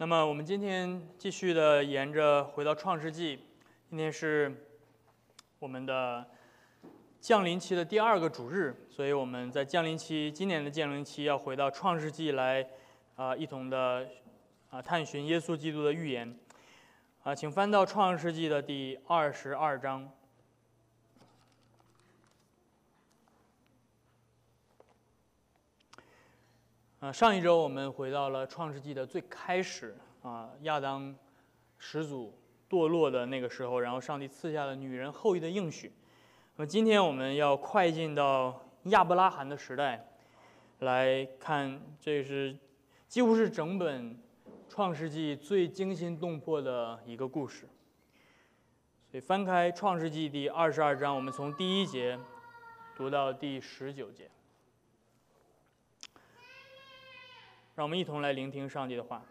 那么我们今天继续的沿着回到创世纪，今天是我们的降临期的第二个主日，所以我们在降临期今年的降临期要回到创世纪来啊，一同的啊探寻耶稣基督的预言啊，请翻到创世纪的第二十二章。啊，上一周我们回到了创世纪的最开始啊，亚当始祖堕落的那个时候，然后上帝赐下了女人后裔的应许。那么今天我们要快进到亚伯拉罕的时代，来看，这是几乎是整本创世纪最惊心动魄的一个故事。所以翻开创世纪第二十二章，我们从第一节读到第十九节。让我们一同来聆听上帝的话。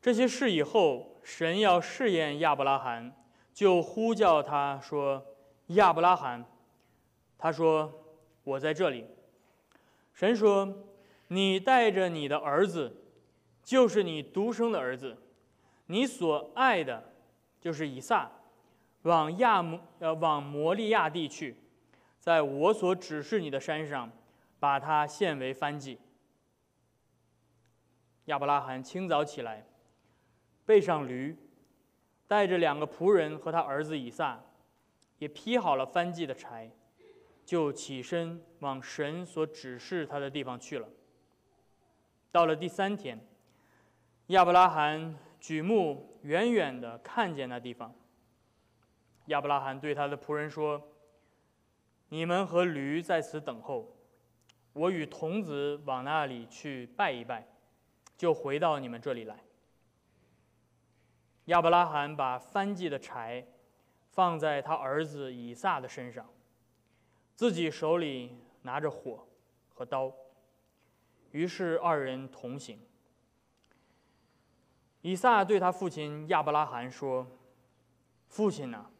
这些事以后，神要试验亚伯拉罕，就呼叫他说：“亚伯拉罕。”他说：“我在这里。”神说：“你带着你的儿子，就是你独生的儿子，你所爱的，就是以撒，往亚摩呃往摩利亚地去，在我所指示你的山上，把他献为燔祭。”亚伯拉罕清早起来，背上驴，带着两个仆人和他儿子以撒，也劈好了翻祭的柴，就起身往神所指示他的地方去了。到了第三天，亚伯拉罕举目远远的看见那地方。亚伯拉罕对他的仆人说：“你们和驴在此等候，我与童子往那里去拜一拜。”就回到你们这里来。亚伯拉罕把翻祭的柴放在他儿子以撒的身上，自己手里拿着火和刀。于是二人同行。以撒对他父亲亚伯拉罕说：“父亲呢？”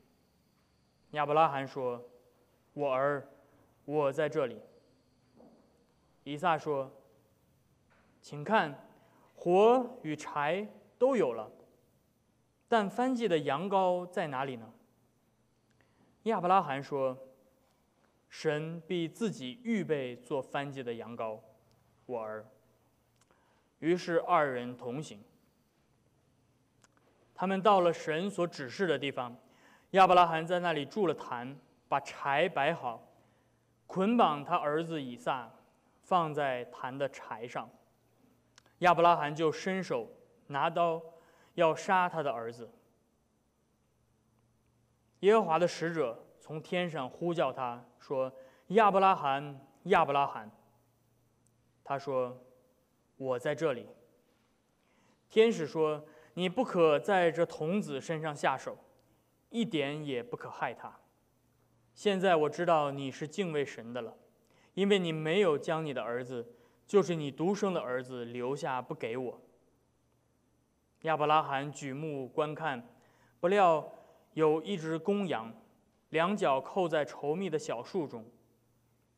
亚伯拉罕说：“我儿，我在这里。”以撒说：“请看。”火与柴都有了，但翻祭的羊羔在哪里呢？亚伯拉罕说：“神必自己预备做翻祭的羊羔，我儿。”于是二人同行。他们到了神所指示的地方，亚伯拉罕在那里筑了坛，把柴摆好，捆绑他儿子以撒，放在坛的柴上。亚伯拉罕就伸手拿刀，要杀他的儿子。耶和华的使者从天上呼叫他说：“亚伯拉罕，亚伯拉罕。”他说：“我在这里。”天使说：“你不可在这童子身上下手，一点也不可害他。现在我知道你是敬畏神的了，因为你没有将你的儿子。”就是你独生的儿子留下不给我。亚伯拉罕举目观看，不料有一只公羊，两脚扣在稠密的小树中。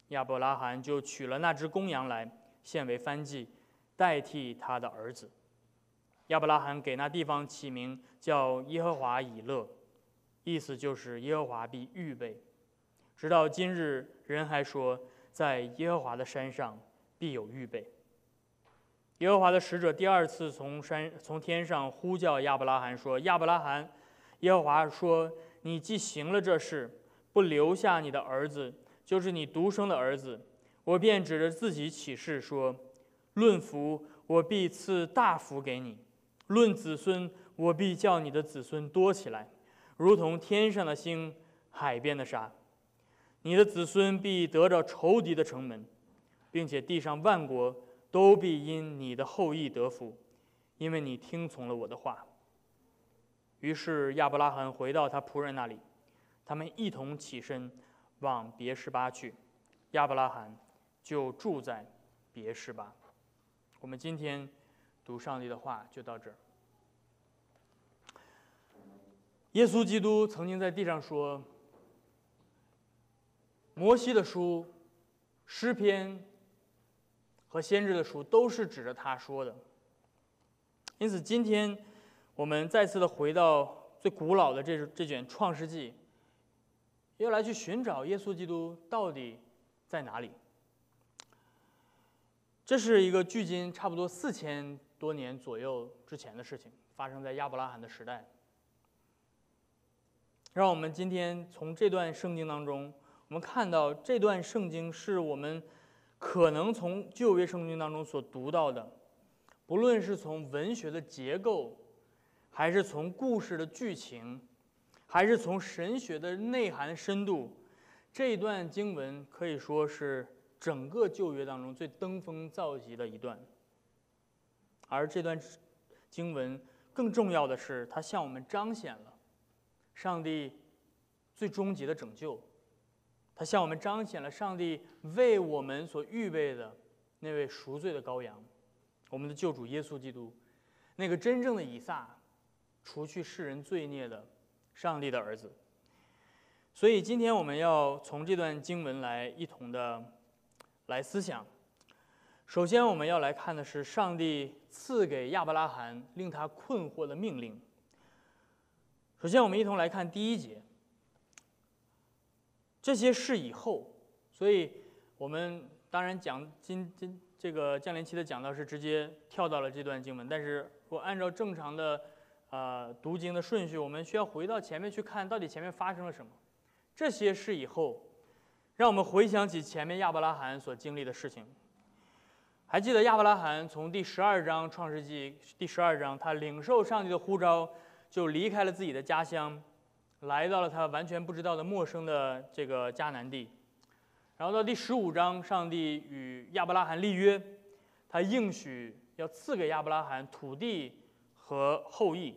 亚伯拉罕就取了那只公羊来献为燔祭，代替他的儿子。亚伯拉罕给那地方起名叫耶和华以勒，意思就是耶和华必预备。直到今日，人还说在耶和华的山上。必有预备。耶和华的使者第二次从山从天上呼叫亚伯拉罕说：“亚伯拉罕，耶和华说：你既行了这事，不留下你的儿子，就是你独生的儿子，我便指着自己起誓说：论福，我必赐大福给你；论子孙，我必叫你的子孙多起来，如同天上的星、海边的沙。你的子孙必得着仇敌的城门。”并且地上万国都必因你的后裔得福，因为你听从了我的话。于是亚伯拉罕回到他仆人那里，他们一同起身往别是巴去，亚伯拉罕就住在别是巴。我们今天读上帝的话就到这儿。耶稣基督曾经在地上说：“摩西的书、诗篇。”和先知的书都是指着他说的。因此，今天我们再次的回到最古老的这这卷《创世纪》，要来去寻找耶稣基督到底在哪里。这是一个距今差不多四千多年左右之前的事情，发生在亚伯拉罕的时代。让我们今天从这段圣经当中，我们看到这段圣经是我们可能从旧约圣经当中所读到的，不论是从文学的结构，还是从故事的剧情，还是从神学的内涵深度，这一段经文可以说是整个旧约当中最登峰造极的一段。而这段经文更重要的是，它向我们彰显了。上帝最终极的拯救，他向我们彰显了上帝为我们所预备的那位赎罪的羔羊，我们的救主耶稣基督，那个真正的以撒，除去世人罪孽的上帝的儿子。所以今天我们要从这段经文来一同的来思想。首先我们要来看的是上帝赐给亚伯拉罕令他困惑的命令。首先，我们一同来看第一节。这些事以后，所以我们当然讲今今这个降临期的讲道是直接跳到了这段经文，但是我按照正常的呃读经的顺序，我们需要回到前面去看到底前面发生了什么。这些事以后，让我们回想起前面亚伯拉罕所经历的事情。还记得亚伯拉罕从第十二章创世纪第十二章，他领受上帝的呼召。就离开了自己的家乡，来到了他完全不知道的陌生的这个迦南地。然后到第十五章，上帝与亚伯拉罕立约，他应许要赐给亚伯拉罕土地和后裔。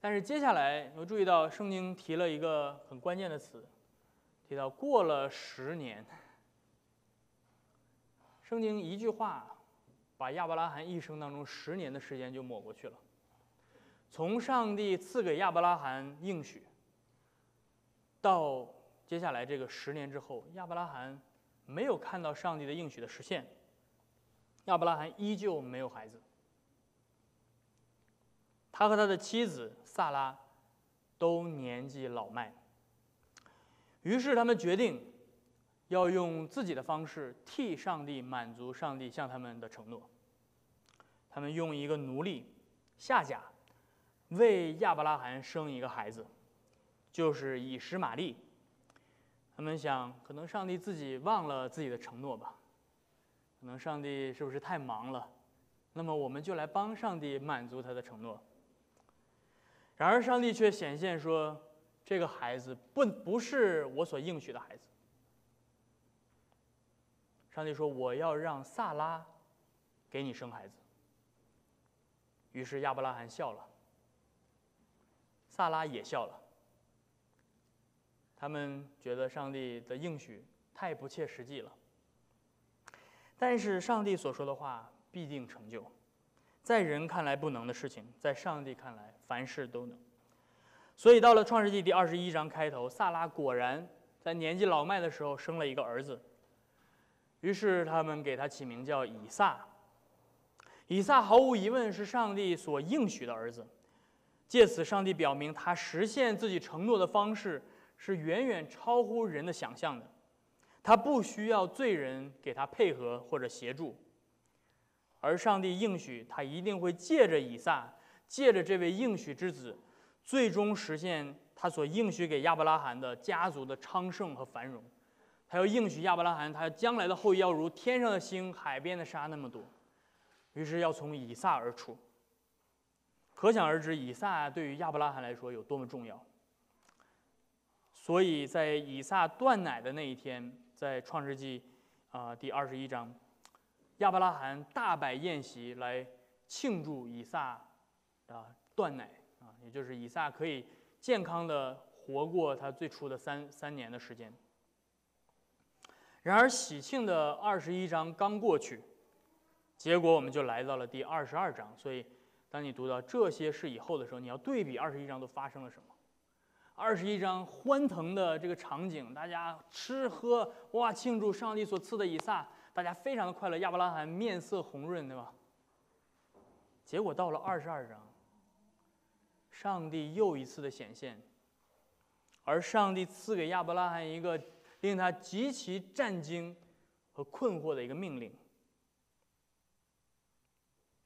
但是接下来，我注意到圣经提了一个很关键的词，提到过了十年。圣经一句话，把亚伯拉罕一生当中十年的时间就抹过去了。从上帝赐给亚伯拉罕应许，到接下来这个十年之后，亚伯拉罕没有看到上帝的应许的实现。亚伯拉罕依旧没有孩子，他和他的妻子萨拉都年纪老迈。于是他们决定要用自己的方式替上帝满足上帝向他们的承诺。他们用一个奴隶夏甲。为亚伯拉罕生一个孩子，就是以实玛利。他们想，可能上帝自己忘了自己的承诺吧？可能上帝是不是太忙了？那么我们就来帮上帝满足他的承诺。然而上帝却显现说，这个孩子不不是我所应许的孩子。上帝说，我要让萨拉给你生孩子。于是亚伯拉罕笑了。萨拉也笑了。他们觉得上帝的应许太不切实际了。但是上帝所说的话必定成就，在人看来不能的事情，在上帝看来凡事都能。所以到了创世纪第二十一章开头，萨拉果然在年纪老迈的时候生了一个儿子。于是他们给他起名叫以撒。以撒毫无疑问是上帝所应许的儿子。借此，上帝表明他实现自己承诺的方式是远远超乎人的想象的。他不需要罪人给他配合或者协助，而上帝应许他一定会借着以撒，借着这位应许之子，最终实现他所应许给亚伯拉罕的家族的昌盛和繁荣。他要应许亚伯拉罕，他将来的后裔要如天上的星、海边的沙那么多。于是要从以撒而出。可想而知，以撒对于亚伯拉罕来说有多么重要。所以在以撒断奶的那一天，在创世纪啊第二十一章，亚伯拉罕大摆宴席来庆祝以撒啊断奶啊，也就是以撒可以健康的活过他最初的三三年的时间。然而喜庆的二十一章刚过去，结果我们就来到了第二十二章，所以。当你读到这些事以后的时候，你要对比二十一章都发生了什么。二十一章欢腾的这个场景，大家吃喝哇，庆祝上帝所赐的以撒，大家非常的快乐。亚伯拉罕面色红润，对吧？结果到了二十二章，上帝又一次的显现，而上帝赐给亚伯拉罕一个令他极其震惊和困惑的一个命令。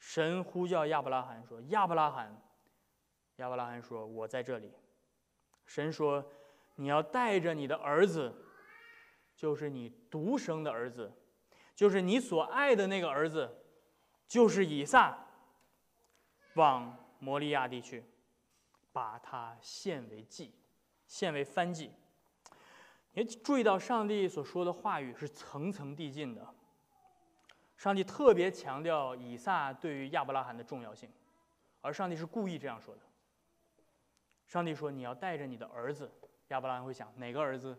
神呼叫亚伯拉罕说：“亚伯拉罕。”亚伯拉罕说：“我在这里。”神说：“你要带着你的儿子，就是你独生的儿子，就是你所爱的那个儿子，就是以撒。”往摩利亚地去，把它献为祭，献为燔祭。也注意到上帝所说的话语是层层递进的。上帝特别强调以撒对于亚伯拉罕的重要性，而上帝是故意这样说的。上帝说：“你要带着你的儿子。”亚伯拉罕会想：哪个儿子？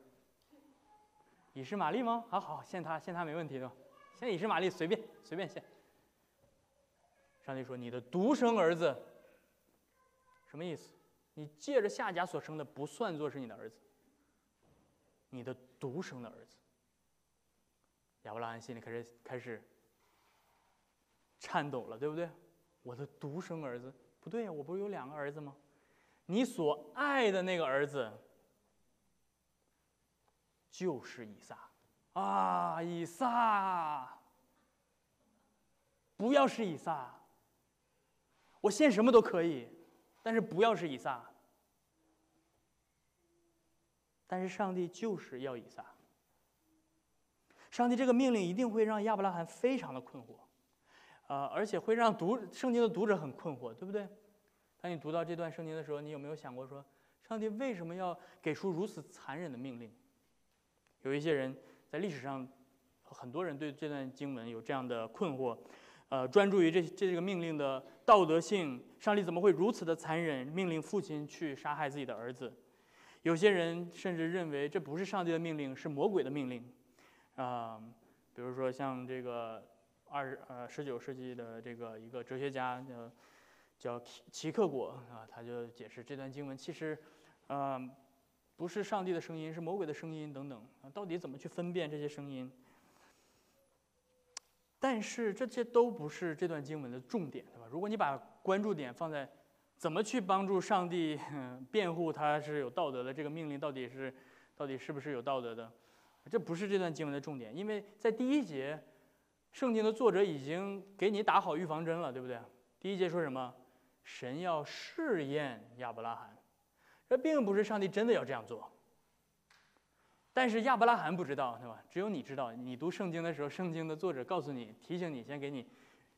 以实玛利吗？好好献他，献他没问题的，献以实玛利随便随便献。上帝说：“你的独生儿子，什么意思？你借着夏甲所生的不算作是你的儿子。你的独生的儿子。”亚伯拉罕心里开始开始颤抖了，对不对？我的独生儿子不对呀，我不是有两个儿子吗？你所爱的那个儿子就是以撒啊，以撒！不要是以撒。我献什么都可以，但是不要是以撒。但是上帝就是要以撒。上帝这个命令一定会让亚伯拉罕非常的困惑，啊，而且会让读圣经的读者很困惑，对不对？当你读到这段圣经的时候，你有没有想过说，上帝为什么要给出如此残忍的命令？有一些人在历史上，很多人对这段经文有这样的困惑。呃，专注于这这个命令的道德性，上帝怎么会如此的残忍，命令父亲去杀害自己的儿子？有些人甚至认为这不是上帝的命令，是魔鬼的命令。啊，比如说像这个二呃十九世纪的这个一个哲学家叫叫齐克果啊，他就解释这段经文其实，呃，不是上帝的声音，是魔鬼的声音等等。到底怎么去分辨这些声音？但是这些都不是这段经文的重点，对吧？如果你把关注点放在怎么去帮助上帝辩护他是有道德的这个命令到底是到底是不是有道德的，这不是这段经文的重点，因为在第一节，圣经的作者已经给你打好预防针了，对不对？第一节说什么？神要试验亚伯拉罕，这并不是上帝真的要这样做。但是亚伯拉罕不知道，对吧？只有你知道。你读圣经的时候，圣经的作者告诉你，提醒你，先给你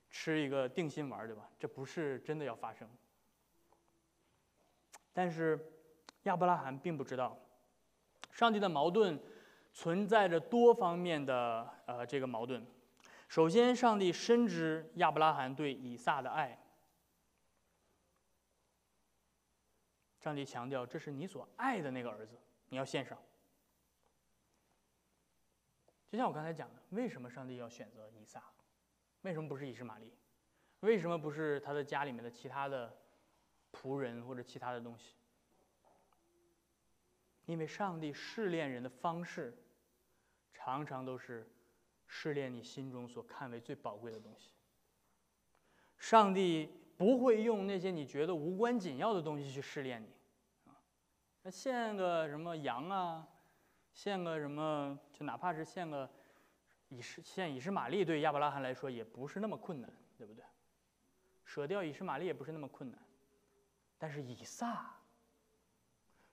吃一个定心丸，对吧？这不是真的要发生。但是亚伯拉罕并不知道，上帝的矛盾存在着多方面的呃这个矛盾。首先，上帝深知亚伯拉罕对以撒的爱，上帝强调这是你所爱的那个儿子，你要献上。就像我刚才讲的，为什么上帝要选择以撒？为什么不是以实玛利？为什么不是他的家里面的其他的仆人或者其他的东西？因为上帝试炼人的方式，常常都是试炼你心中所看为最宝贵的东西。上帝不会用那些你觉得无关紧要的东西去试炼你，啊，那献个什么羊啊？献个什么？就哪怕是献个以是献以实玛利，对亚伯拉罕来说也不是那么困难，对不对？舍掉以实玛利也不是那么困难，但是以撒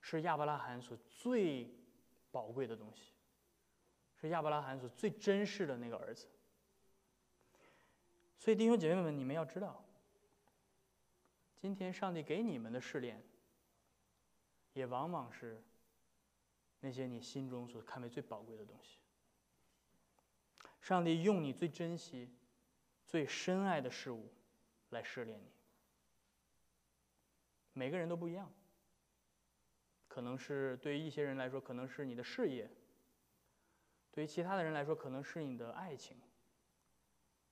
是亚伯拉罕所最宝贵的东西，是亚伯拉罕所最珍视的那个儿子。所以弟兄姐妹们，你们要知道，今天上帝给你们的试炼，也往往是。那些你心中所看为最宝贵的东西，上帝用你最珍惜、最深爱的事物来试炼你。每个人都不一样，可能是对于一些人来说，可能是你的事业；对于其他的人来说，可能是你的爱情；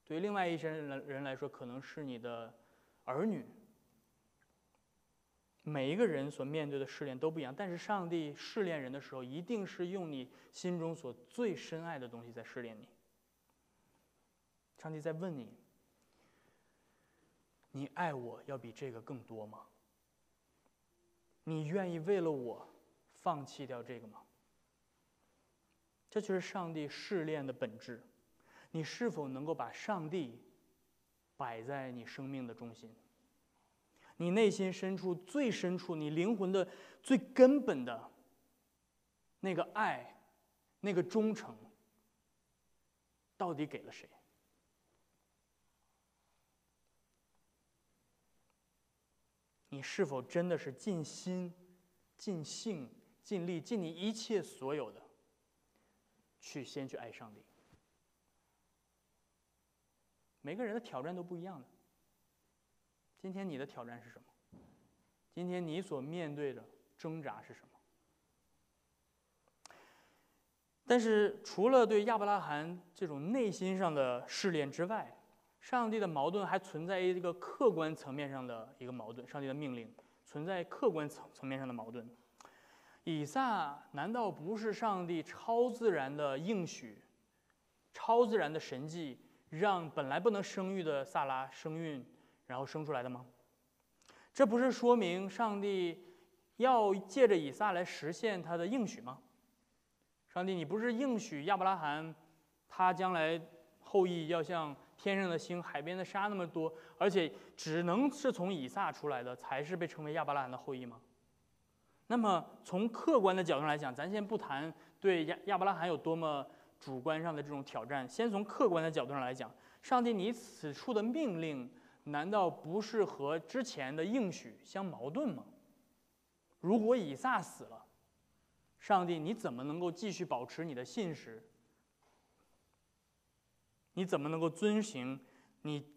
对于另外一些人人来说，可能是你的儿女。每一个人所面对的试炼都不一样，但是上帝试炼人的时候，一定是用你心中所最深爱的东西在试炼你。上帝在问你：你爱我要比这个更多吗？你愿意为了我放弃掉这个吗？这就是上帝试炼的本质。你是否能够把上帝摆在你生命的中心？你内心深处最深处，你灵魂的最根本的那个爱，那个忠诚，到底给了谁？你是否真的是尽心、尽性、尽力、尽你一切所有的，去先去爱上帝？每个人的挑战都不一样的。今天你的挑战是什么？今天你所面对的挣扎是什么？但是除了对亚伯拉罕这种内心上的试炼之外，上帝的矛盾还存在一个客观层面上的一个矛盾，上帝的命令存在客观层层面上的矛盾。以撒难道不是上帝超自然的应许、超自然的神迹，让本来不能生育的萨拉生孕，然后生出来的吗？这不是说明上帝要借着以撒来实现他的应许吗？上帝，你不是应许亚伯拉罕，他将来后裔要像？天上的星，海边的沙那么多，而且只能是从以撒出来的，才是被称为亚伯拉罕的后裔吗？那么从客观的角度上来讲，咱先不谈对亚亚伯拉罕有多么主观上的这种挑战，先从客观的角度上来讲，上帝你此处的命令，难道不是和之前的应许相矛盾吗？如果以撒死了，上帝你怎么能够继续保持你的信实？你怎么能够遵行你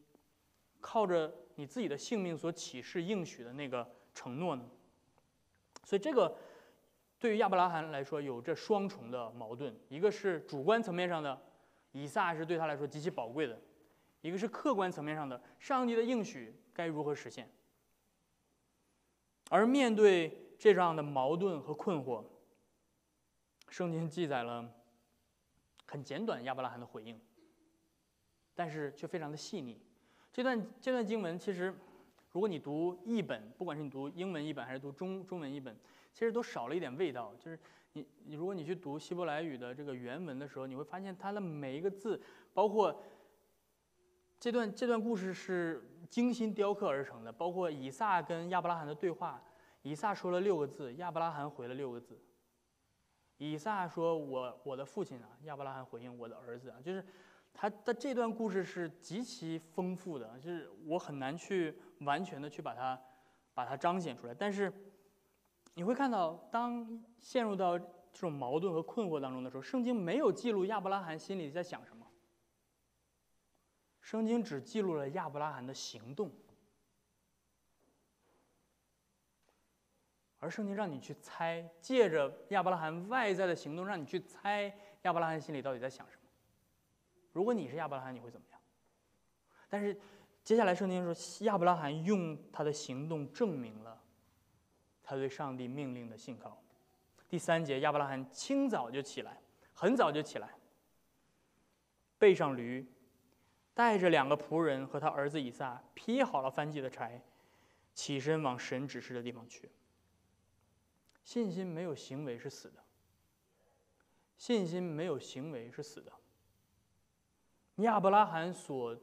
靠着你自己的性命所启示应许的那个承诺呢？所以这个对于亚伯拉罕来说有着双重的矛盾：一个是主观层面上的，以撒是对他来说极其宝贵的；一个是客观层面上的，上帝的应许该如何实现？而面对这样的矛盾和困惑，圣经记载了很简短亚伯拉罕的回应。但是却非常的细腻。这段这段经文其实，如果你读译本，不管是你读英文译本还是读中中文译本，其实都少了一点味道。就是你你如果你去读希伯来语的这个原文的时候，你会发现它的每一个字，包括这段这段故事是精心雕刻而成的。包括以撒跟亚伯拉罕的对话，以撒说了六个字，亚伯拉罕回了六个字。以撒说：“我我的父亲啊。”亚伯拉罕回应：“我的儿子啊。”就是。他的这段故事是极其丰富的，就是我很难去完全的去把它，把它彰显出来。但是，你会看到，当陷入到这种矛盾和困惑当中的时候，圣经没有记录亚伯拉罕心里在想什么，圣经只记录了亚伯拉罕的行动，而圣经让你去猜，借着亚伯拉罕外在的行动，让你去猜亚伯拉罕心里到底在想什么。如果你是亚伯拉罕，你会怎么样？但是接下来圣经说，亚伯拉罕用他的行动证明了他对上帝命令的信靠。第三节，亚伯拉罕清早就起来，很早就起来，背上驴，带着两个仆人和他儿子以撒，劈好了翻祭的柴，起身往神指示的地方去。信心没有行为是死的，信心没有行为是死的。亚伯拉罕所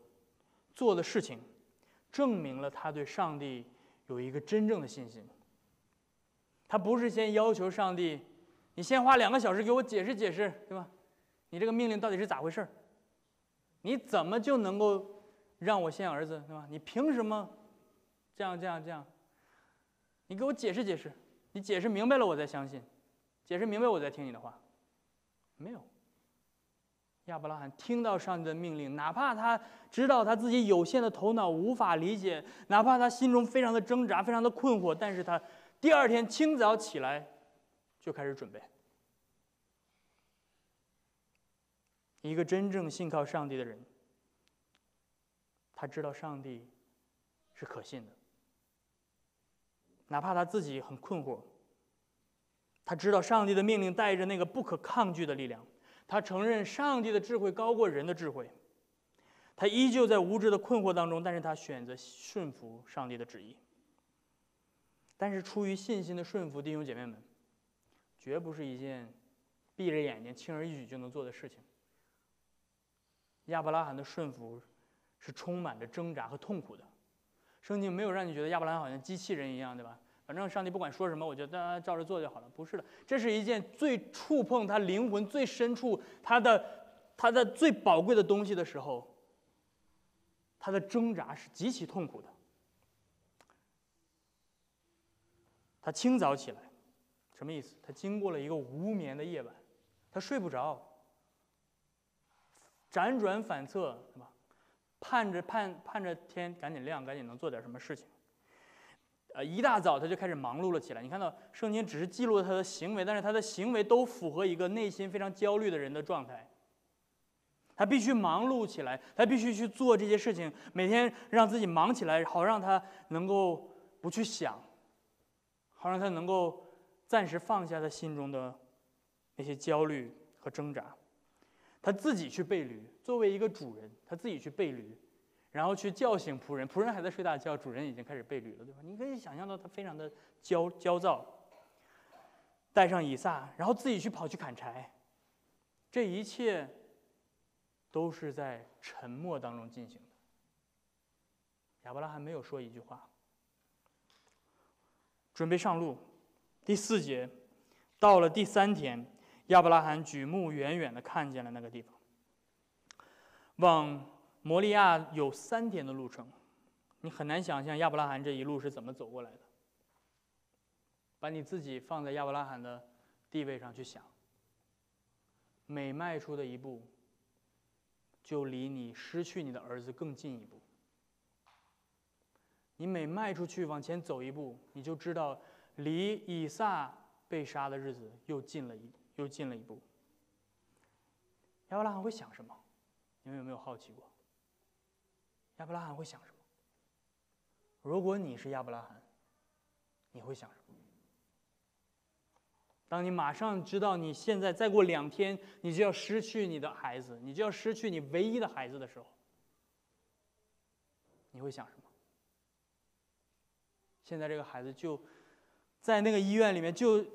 做的事情，证明了他对上帝有一个真正的信心。他不是先要求上帝，你先花两个小时给我解释解释，对吧？你这个命令到底是咋回事你怎么就能够让我先儿子，对吧？你凭什么这样这样这样？你给我解释解释，你解释明白了我再相信，解释明白我再听你的话，没有。亚伯拉罕听到上帝的命令，哪怕他知道他自己有限的头脑无法理解，哪怕他心中非常的挣扎、非常的困惑，但是他第二天清早起来就开始准备。一个真正信靠上帝的人，他知道上帝是可信的，哪怕他自己很困惑，他知道上帝的命令带着那个不可抗拒的力量。他承认上帝的智慧高过人的智慧，他依旧在无知的困惑当中，但是他选择顺服上帝的旨意。但是出于信心的顺服，弟兄姐妹们，绝不是一件闭着眼睛轻而易举就能做的事情。亚伯拉罕的顺服是充满着挣扎和痛苦的。圣经没有让你觉得亚伯拉罕好像机器人一样，对吧？反正上帝不管说什么，我就大家照着做就好了。不是的，这是一件最触碰他灵魂最深处、他的他的最宝贵的东西的时候。他的挣扎是极其痛苦的。他清早起来，什么意思？他经过了一个无眠的夜晚，他睡不着，辗转反侧，是吧？盼着盼盼着天赶紧亮，赶紧能做点什么事情。呃，一大早他就开始忙碌了起来。你看到圣经只是记录了他的行为，但是他的行为都符合一个内心非常焦虑的人的状态。他必须忙碌起来，他必须去做这些事情，每天让自己忙起来，好让他能够不去想，好让他能够暂时放下他心中的那些焦虑和挣扎。他自己去背驴，作为一个主人，他自己去背驴，然后去叫醒仆人，仆人还在睡大觉，主人已经开始备驴了，对吧？你可以想象到他非常的焦焦躁。带上以撒，然后自己去跑去砍柴，这一切。都是在沉默当中进行的。亚伯拉罕没有说一句话。准备上路，第四节，到了第三天，亚伯拉罕举目远远的看见了那个地方。往摩利亚有三天的路程，你很难想象亚伯拉罕这一路是怎么走过来的。把你自己放在亚伯拉罕的地位上去想，每迈出的一步。就离你失去你的儿子更近一步。你每迈出去往前走一步，你就知道离以撒被杀的日子又近了一又近了一步。亚伯拉罕会想什么？你们有没有好奇过？亚伯拉罕会想什么？如果你是亚伯拉罕，你会想什么？当你马上知道你现在再过两天你就要失去你的孩子，你就要失去你唯一的孩子的时候，你会想什么？现在这个孩子就在那个医院里面，就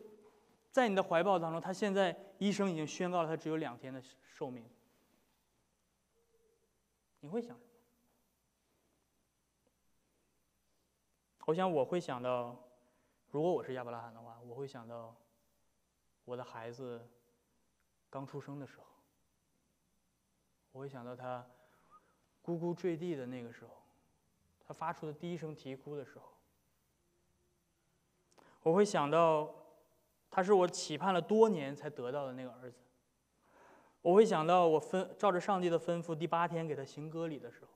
在你的怀抱当中。他现在医生已经宣告了他只有两天的寿命，你会想什么？我想我会想到，如果我是亚伯拉罕的话，我会想到。我的孩子刚出生的时候，我会想到他咕咕坠地的那个时候，他发出的第一声啼哭的时候，我会想到他是我期盼了多年才得到的那个儿子，我会想到我分照着上帝的吩咐第八天给他行割礼的时候，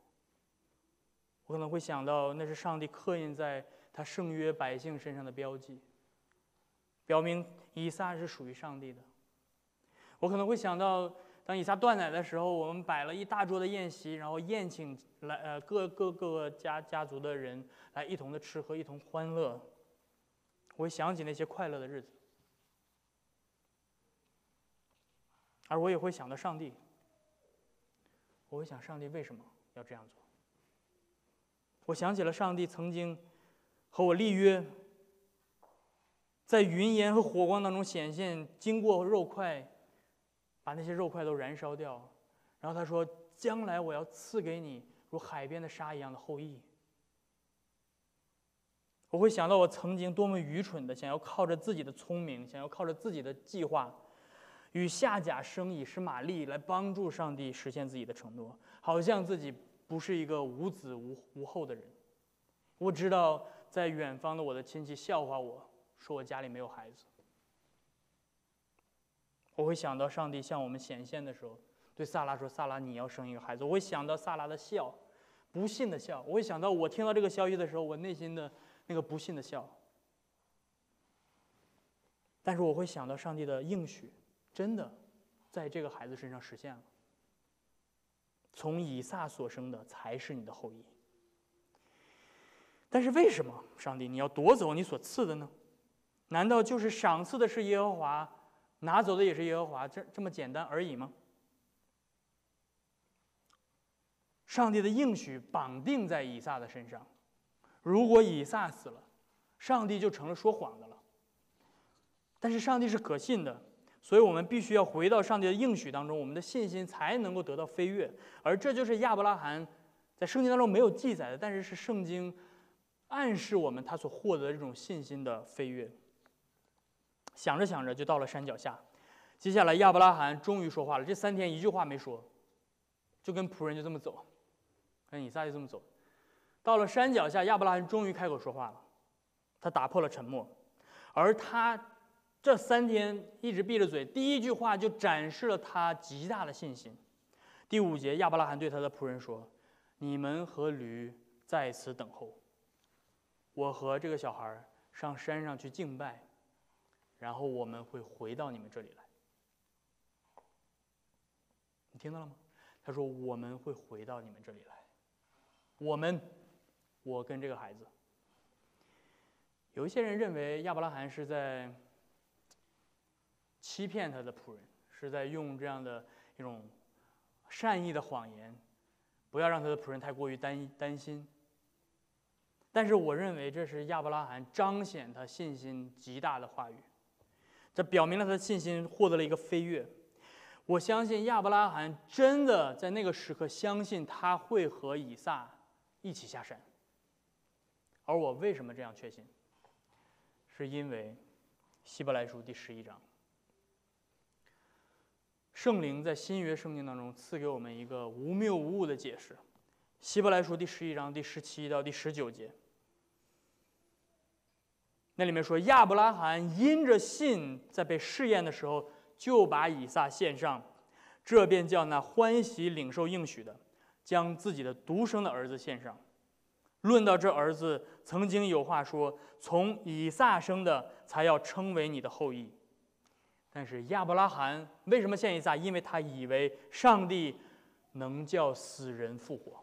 我可能会想到那是上帝刻印在他圣约百姓身上的标记。表明以撒是属于上帝的。我可能会想到，当以撒断奶的时候，我们摆了一大桌的宴席，然后宴请来呃各各个家家族的人来一同的吃喝，一同欢乐。我会想起那些快乐的日子，而我也会想到上帝。我会想上帝为什么要这样做？我想起了上帝曾经和我立约。在云烟和火光当中显现，经过肉块，把那些肉块都燃烧掉。然后他说：“将来我要赐给你如海边的沙一样的后裔。”我会想到我曾经多么愚蠢的想要靠着自己的聪明，想要靠着自己的计划，与夏甲生以实玛利来帮助上帝实现自己的承诺，好像自己不是一个无子无无后的人。我知道在远方的我的亲戚笑话我。说我家里没有孩子，我会想到上帝向我们显现的时候，对萨拉说：“萨拉，你要生一个孩子。”我会想到萨拉的笑，不信的笑。我会想到我听到这个消息的时候，我内心的那个不信的笑。但是我会想到上帝的应许，真的在这个孩子身上实现了。从以撒所生的才是你的后裔。但是为什么上帝你要夺走你所赐的呢？难道就是赏赐的是耶和华，拿走的也是耶和华，这这么简单而已吗？上帝的应许绑定在以撒的身上。如果以撒死了，上帝就成了说谎的了。但是上帝是可信的，所以我们必须要回到上帝的应许当中，我们的信心才能够得到飞跃。而这就是亚伯拉罕在圣经当中没有记载的，但是是圣经暗示我们他所获得的这种信心的飞跃。想着想着，就到了山脚下。接下来，亚伯拉罕终于说话了。这三天一句话没说，就跟仆人就这么走，跟以撒就这么走。到了山脚下，亚伯拉罕终于开口说话了。他打破了沉默，而他这三天一直闭着嘴，第一句话就展示了他极大的信心。第五节，亚伯拉罕对他的仆人说：“你们和驴在此等候，我和这个小孩上山上去敬拜。”然后我们会回到你们这里来，你听到了吗？他说我们会回到你们这里来，我们，我跟这个孩子。有一些人认为亚伯拉罕是在欺骗他的仆人，是在用这样的一种善意的谎言，不要让他的仆人太过于担担心。但是我认为这是亚伯拉罕彰显他信心极大的话语。这表明了他的信心获得了一个飞跃。我相信亚伯拉罕真的在那个时刻相信他会和以撒一起下山。而我为什么这样确信？是因为希伯来书第十一章，圣灵在新约圣经当中赐给我们一个无谬无误的解释。希伯来书第十一章第十七到第十九节。那里面说，亚伯拉罕因着信，在被试验的时候，就把以撒献上，这便叫那欢喜领受应许的，将自己的独生的儿子献上。论到这儿子，曾经有话说：从以撒生的，才要称为你的后裔。但是亚伯拉罕为什么献以撒？因为他以为上帝能叫死人复活。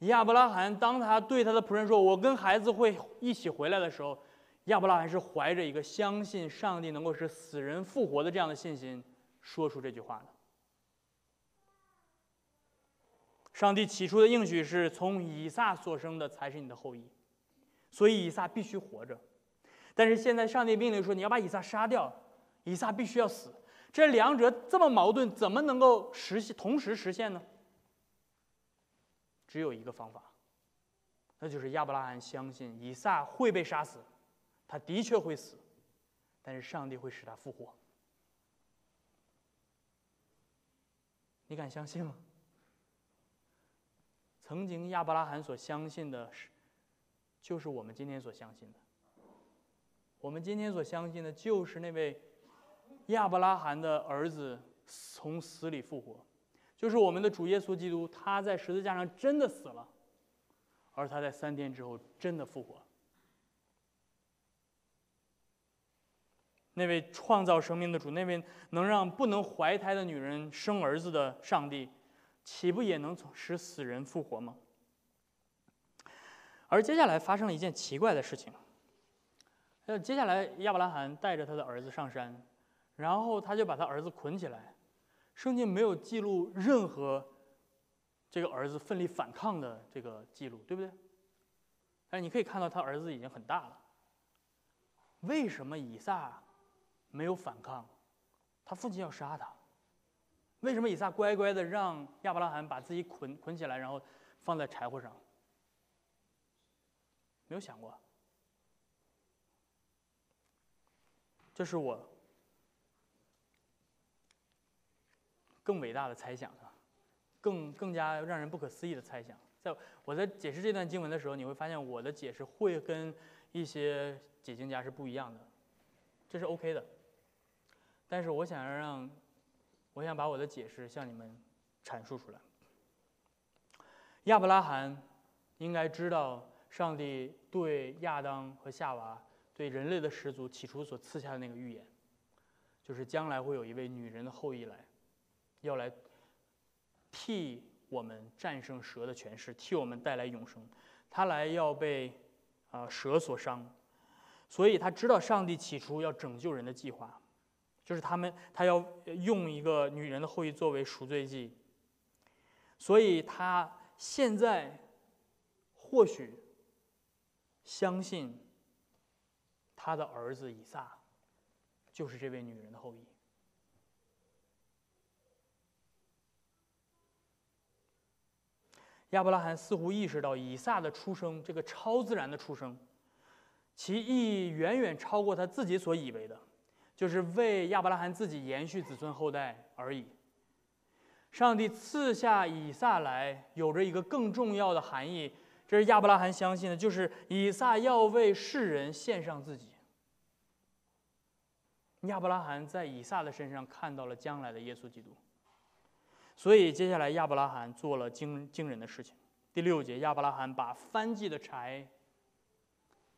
亚伯拉罕当他对他的仆人说：“我跟孩子会一起回来的时候，亚伯拉罕是怀着一个相信上帝能够使死人复活的这样的信心，说出这句话的。上帝起初的应许是从以撒所生的才是你的后裔，所以以撒必须活着。但是现在上帝命令说你要把以撒杀掉，以撒必须要死，这两者这么矛盾，怎么能够实现同时实现呢？”只有一个方法，那就是亚伯拉罕相信以撒会被杀死，他的确会死，但是上帝会使他复活。你敢相信吗？曾经亚伯拉罕所相信的是，就是我们今天所相信的。我们今天所相信的，就是那位亚伯拉罕的儿子从死里复活。就是我们的主耶稣基督，他在十字架上真的死了，而他在三天之后真的复活。那位创造生命的主，那位能让不能怀胎的女人生儿子的上帝，岂不也能从使死人复活吗？而接下来发生了一件奇怪的事情。呃，接下来亚伯拉罕带着他的儿子上山，然后他就把他儿子捆起来。圣经没有记录任何这个儿子奋力反抗的这个记录，对不对？但你可以看到他儿子已经很大了。为什么以撒没有反抗？他父亲要杀他。为什么以撒乖乖的让亚伯拉罕把自己捆捆起来，然后放在柴火上？没有想过。这是我。更伟大的猜想啊，更更加让人不可思议的猜想。在我在解释这段经文的时候，你会发现我的解释会跟一些解经家是不一样的，这是 OK 的。但是我想要让，我想把我的解释向你们阐述出来。亚伯拉罕应该知道，上帝对亚当和夏娃、对人类的始祖起初所赐下的那个预言，就是将来会有一位女人的后裔来。要来替我们战胜蛇的权势，替我们带来永生。他来要被啊蛇所伤，所以他知道上帝起初要拯救人的计划，就是他们他要用一个女人的后裔作为赎罪祭，所以他现在或许相信他的儿子以撒就是这位女人的后裔。亚伯拉罕似乎意识到以撒的出生，这个超自然的出生，其意义远远超过他自己所以为的，就是为亚伯拉罕自己延续子孙后代而已。上帝赐下以撒来，有着一个更重要的含义，这是亚伯拉罕相信的，就是以撒要为世人献上自己。亚伯拉罕在以撒的身上看到了将来的耶稣基督。所以，接下来亚伯拉罕做了惊惊人的事情。第六节，亚伯拉罕把翻祭的柴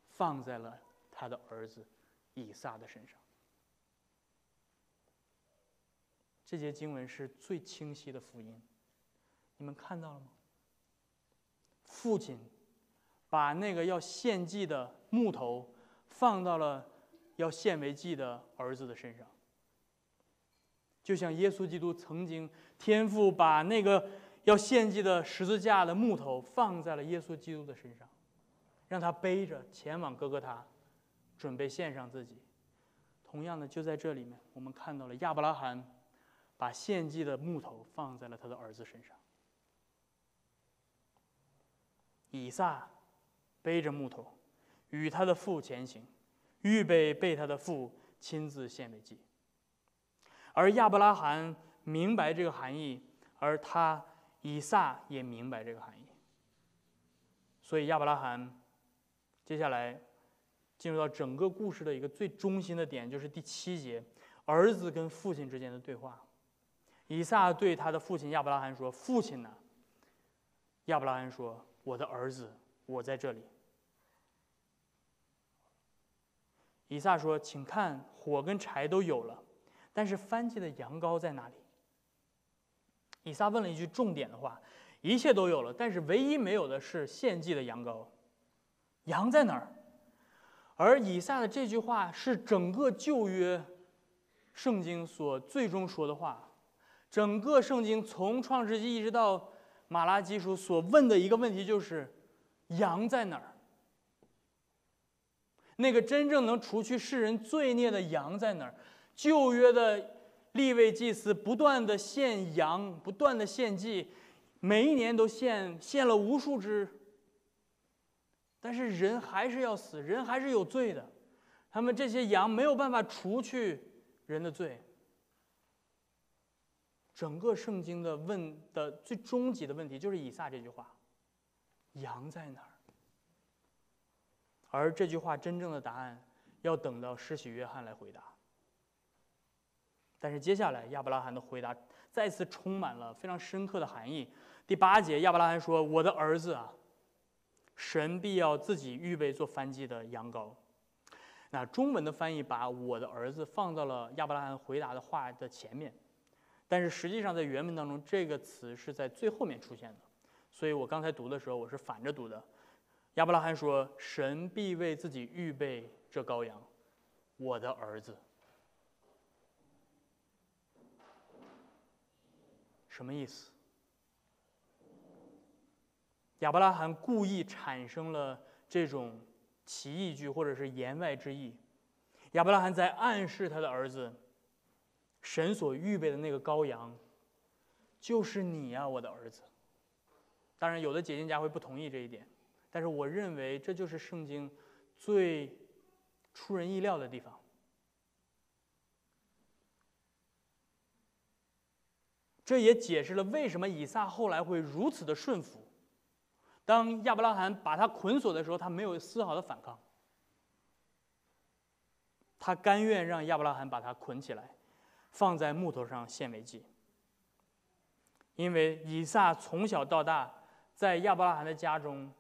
放在了他的儿子以撒的身上。这节经文是最清晰的福音，你们看到了吗？父亲把那个要献祭的木头放到了要献为祭的儿子的身上。就像耶稣基督曾经，天父把那个要献祭的十字架的木头放在了耶稣基督的身上，让他背着前往哥哥他，准备献上自己。同样的，就在这里面，我们看到了亚伯拉罕把献祭的木头放在了他的儿子身上。以撒背着木头，与他的父前行，预备被他的父亲自献为祭。而亚伯拉罕明白这个含义，而他以撒也明白这个含义。所以亚伯拉罕接下来进入到整个故事的一个最中心的点，就是第七节，儿子跟父亲之间的对话。以撒对他的父亲亚伯拉罕说：“父亲呢？”亚伯拉罕说：“我的儿子，我在这里。”以撒说：“请看，火跟柴都有了。”但是翻祭的羊羔在哪里？以撒问了一句重点的话：“一切都有了，但是唯一没有的是献祭的羊羔，羊在哪儿？”而以撒的这句话是整个旧约圣经所最终说的话。整个圣经从创世纪一直到马拉基书所问的一个问题就是：羊在哪儿？那个真正能除去世人罪孽的羊在哪儿？旧约的立位祭司不断的献羊，不断的献祭，每一年都献献了无数只。但是人还是要死，人还是有罪的，他们这些羊没有办法除去人的罪。整个圣经的问的最终极的问题就是以撒这句话：羊在哪儿？而这句话真正的答案要等到施洗约翰来回答。但是接下来，亚伯拉罕的回答再次充满了非常深刻的含义。第八节，亚伯拉罕说：“我的儿子啊，神必要自己预备做燔祭的羊羔。”那中文的翻译把我的儿子放到了亚伯拉罕回答的话的前面，但是实际上在原文当中，这个词是在最后面出现的。所以我刚才读的时候，我是反着读的。亚伯拉罕说：“神必为自己预备这羔羊，我的儿子。”什么意思？亚伯拉罕故意产生了这种奇异句或者是言外之意。亚伯拉罕在暗示他的儿子，神所预备的那个羔羊，就是你呀，我的儿子。当然，有的解经家会不同意这一点，但是我认为这就是圣经最出人意料的地方。这也解释了为什么以撒后来会如此的顺服。当亚伯拉罕把他捆锁的时候，他没有丝毫的反抗，他甘愿让亚伯拉罕把他捆起来，放在木头上献为祭。因为以撒从小到大在亚伯拉罕的家中，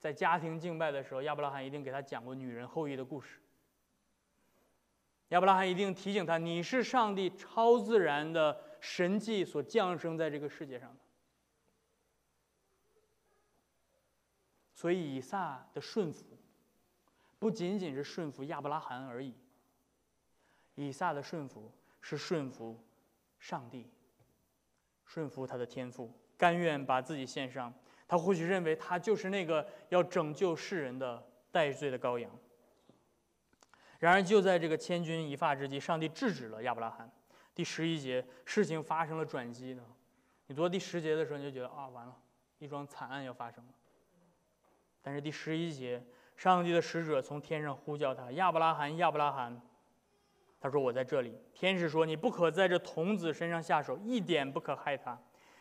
在家庭敬拜的时候，亚伯拉罕一定给他讲过女人后裔的故事。亚伯拉罕一定提醒他：“你是上帝超自然的。”神迹所降生在这个世界上的，所以以撒的顺服，不仅仅是顺服亚伯拉罕而已。以撒的顺服是顺服上帝，顺服他的天赋，甘愿把自己献上。他或许认为他就是那个要拯救世人的代罪的羔羊。然而，就在这个千钧一发之际，上帝制止了亚伯拉罕。第十一节，事情发生了转机呢。你读到第十节的时候，你就觉得啊，完了，一桩惨案要发生了。但是第十一节，上帝的使者从天上呼叫他：“亚伯拉罕，亚伯拉罕。”他说：“我在这里。”天使说：“你不可在这童子身上下手，一点不可害他。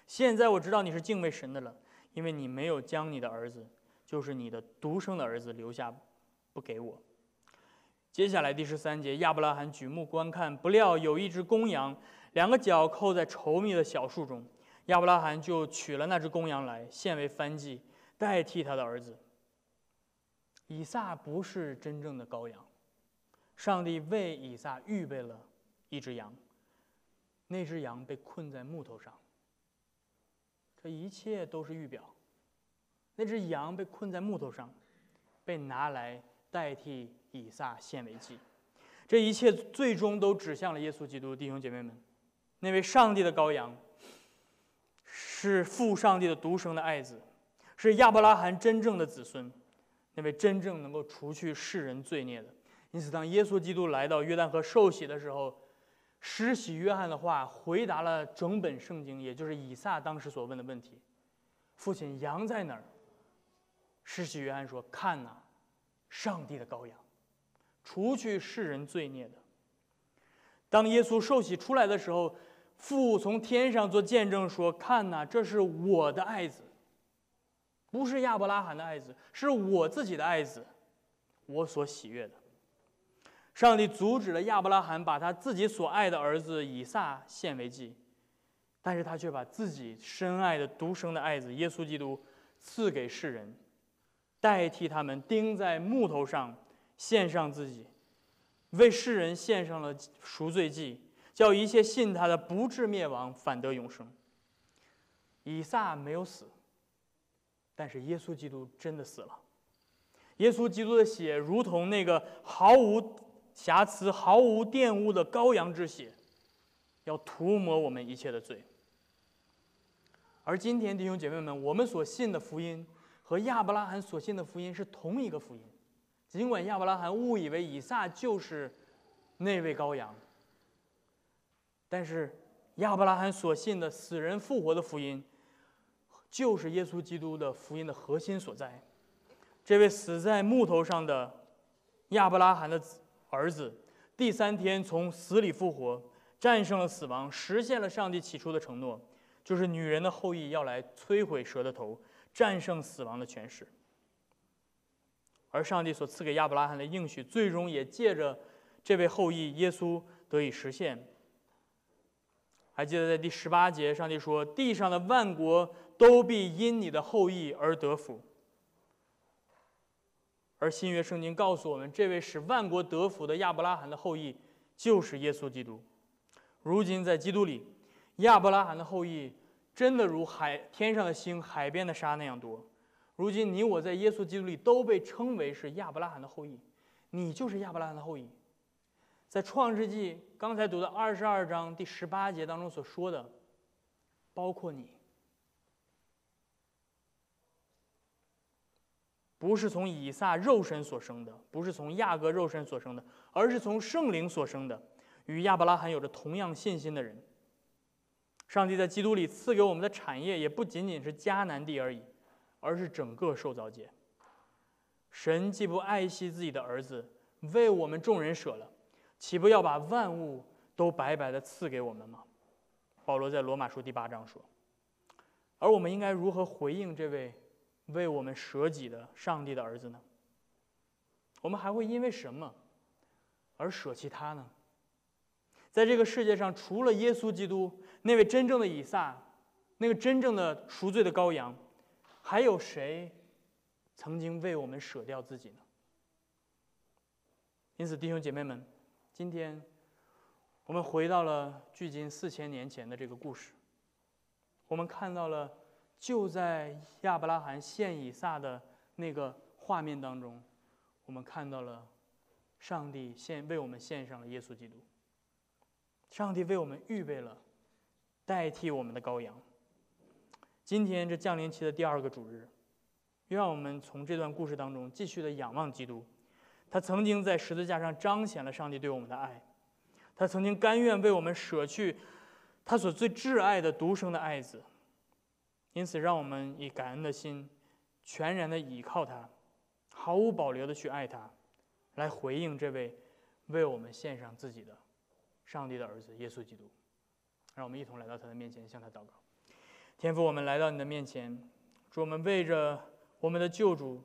现在我知道你是敬畏神的了，因为你没有将你的儿子，就是你的独生的儿子留下，不给我。”接下来第十三节，亚伯拉罕举目观看，不料有一只公羊，两个角扣在稠密的小树中。亚伯拉罕就取了那只公羊来，献为燔祭，代替他的儿子。以撒不是真正的羔羊，上帝为以撒预备了一只羊，那只羊被困在木头上。这一切都是预表，那只羊被困在木头上，被拿来代替以撒献为祭。这一切最终都指向了耶稣基督，弟兄姐妹们，那位上帝的羔羊。是父上帝的独生的爱子，是亚伯拉罕真正的子孙，那位真正能够除去世人罪孽的。因此，当耶稣基督来到约旦河受洗的时候，施洗约翰的话回答了整本圣经，也就是以撒当时所问的问题：“父亲，羊在哪儿？”施洗约翰说：“看呐，上帝的羔羊，除去世人罪孽的。”当耶稣受洗出来的时候。父从天上做见证说：“看呐，这是我的爱子，不是亚伯拉罕的爱子，是我自己的爱子，我所喜悦的。”上帝阻止了亚伯拉罕把他自己所爱的儿子以撒献为祭，但是他却把自己深爱的独生的爱子耶稣基督赐给世人，代替他们钉在木头上，献上自己，为世人献上了赎罪祭。叫一切信他的不至灭亡，反得永生。以撒没有死，但是耶稣基督真的死了。耶稣基督的血如同那个毫无瑕疵、毫无玷污的羔羊之血，要涂抹我们一切的罪。而今天弟兄姐妹们，我们所信的福音和亚伯拉罕所信的福音是同一个福音，尽管亚伯拉罕误以为以撒就是那位羔羊。但是，亚伯拉罕所信的死人复活的福音，就是耶稣基督的福音的核心所在。这位死在木头上的亚伯拉罕的子儿子，第三天从死里复活，战胜了死亡，实现了上帝起初的承诺，就是女人的后裔要来摧毁蛇的头，战胜死亡的权势。而上帝所赐给亚伯拉罕的应许，最终也借着这位后裔耶稣得以实现。还记得在第十八节，上帝说：“地上的万国都必因你的后裔而得福。”而新约圣经告诉我们，这位使万国得福的亚伯拉罕的后裔就是耶稣基督。如今在基督里，亚伯拉罕的后裔真的如海天上的星、海边的沙那样多。如今你我在耶稣基督里都被称为是亚伯拉罕的后裔，你就是亚伯拉罕的后裔。在创世纪刚才读的二十二章第十八节当中所说的，包括你，不是从以撒肉身所生的，不是从亚哥肉身所生的，而是从圣灵所生的，与亚伯拉罕有着同样信心的人。上帝在基督里赐给我们的产业，也不仅仅是迦南地而已，而是整个受造界。神既不爱惜自己的儿子，为我们众人舍了。岂不要把万物都白白的赐给我们吗？保罗在罗马书第八章说。而我们应该如何回应这位为我们舍己的上帝的儿子呢？我们还会因为什么而舍弃他呢？在这个世界上，除了耶稣基督那位真正的以撒，那个真正的赎罪的羔羊，还有谁曾经为我们舍掉自己呢？因此，弟兄姐妹们。今天，我们回到了距今四千年前的这个故事。我们看到了，就在亚伯拉罕献以撒的那个画面当中，我们看到了上帝献为我们献上了耶稣基督。上帝为我们预备了代替我们的羔羊。今天这降临期的第二个主日，让我们从这段故事当中继续的仰望基督。他曾经在十字架上彰显了上帝对我们的爱，他曾经甘愿为我们舍去他所最挚爱的独生的爱子。因此，让我们以感恩的心，全然的倚靠他，毫无保留的去爱他，来回应这位为我们献上自己的上帝的儿子耶稣基督。让我们一同来到他的面前，向他祷告。天父，我们来到你的面前，主，我们为着我们的救主，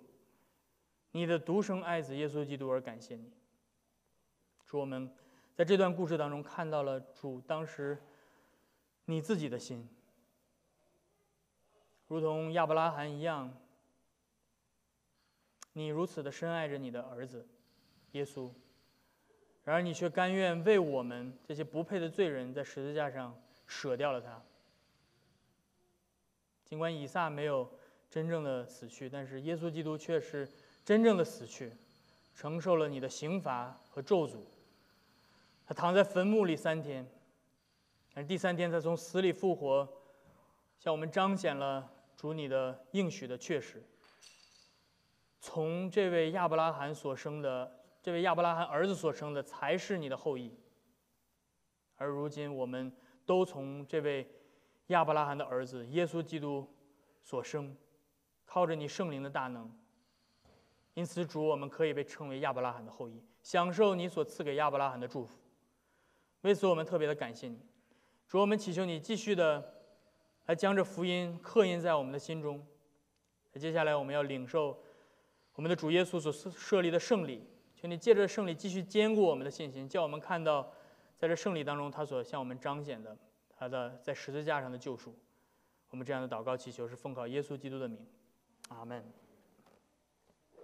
你的独生爱子耶稣基督而感谢你。主，我们在这段故事当中看到了主当时你自己的心。如同亚伯拉罕一样，你如此的深爱着你的儿子耶稣，然而你却甘愿为我们这些不配的罪人，在十字架上舍掉了他。尽管以撒没有真正的死去，但是耶稣基督却是真正的死去，承受了你的刑罚和咒诅。他躺在坟墓里三天，但第三天他从死里复活，向我们彰显了。主你的应许的确实，从这位亚伯拉罕所生的，这位亚伯拉罕儿子所生的才是你的后裔。而如今我们都从这位亚伯拉罕的儿子耶稣基督所生，靠着你圣灵的大能，因此主我们可以被称为亚伯拉罕的后裔，享受你所赐给亚伯拉罕的祝福。为此我们特别的感谢你，主我们祈求你继续的。还将这福音刻印在我们的心中。那接下来我们要领受我们的主耶稣所设立的圣礼，请你借着圣礼继续坚固我们的信心，叫我们看到在这圣礼当中他所向我们彰显的他的在十字架上的救赎。我们这样的祷告祈求是奉靠耶稣基督的名，阿门。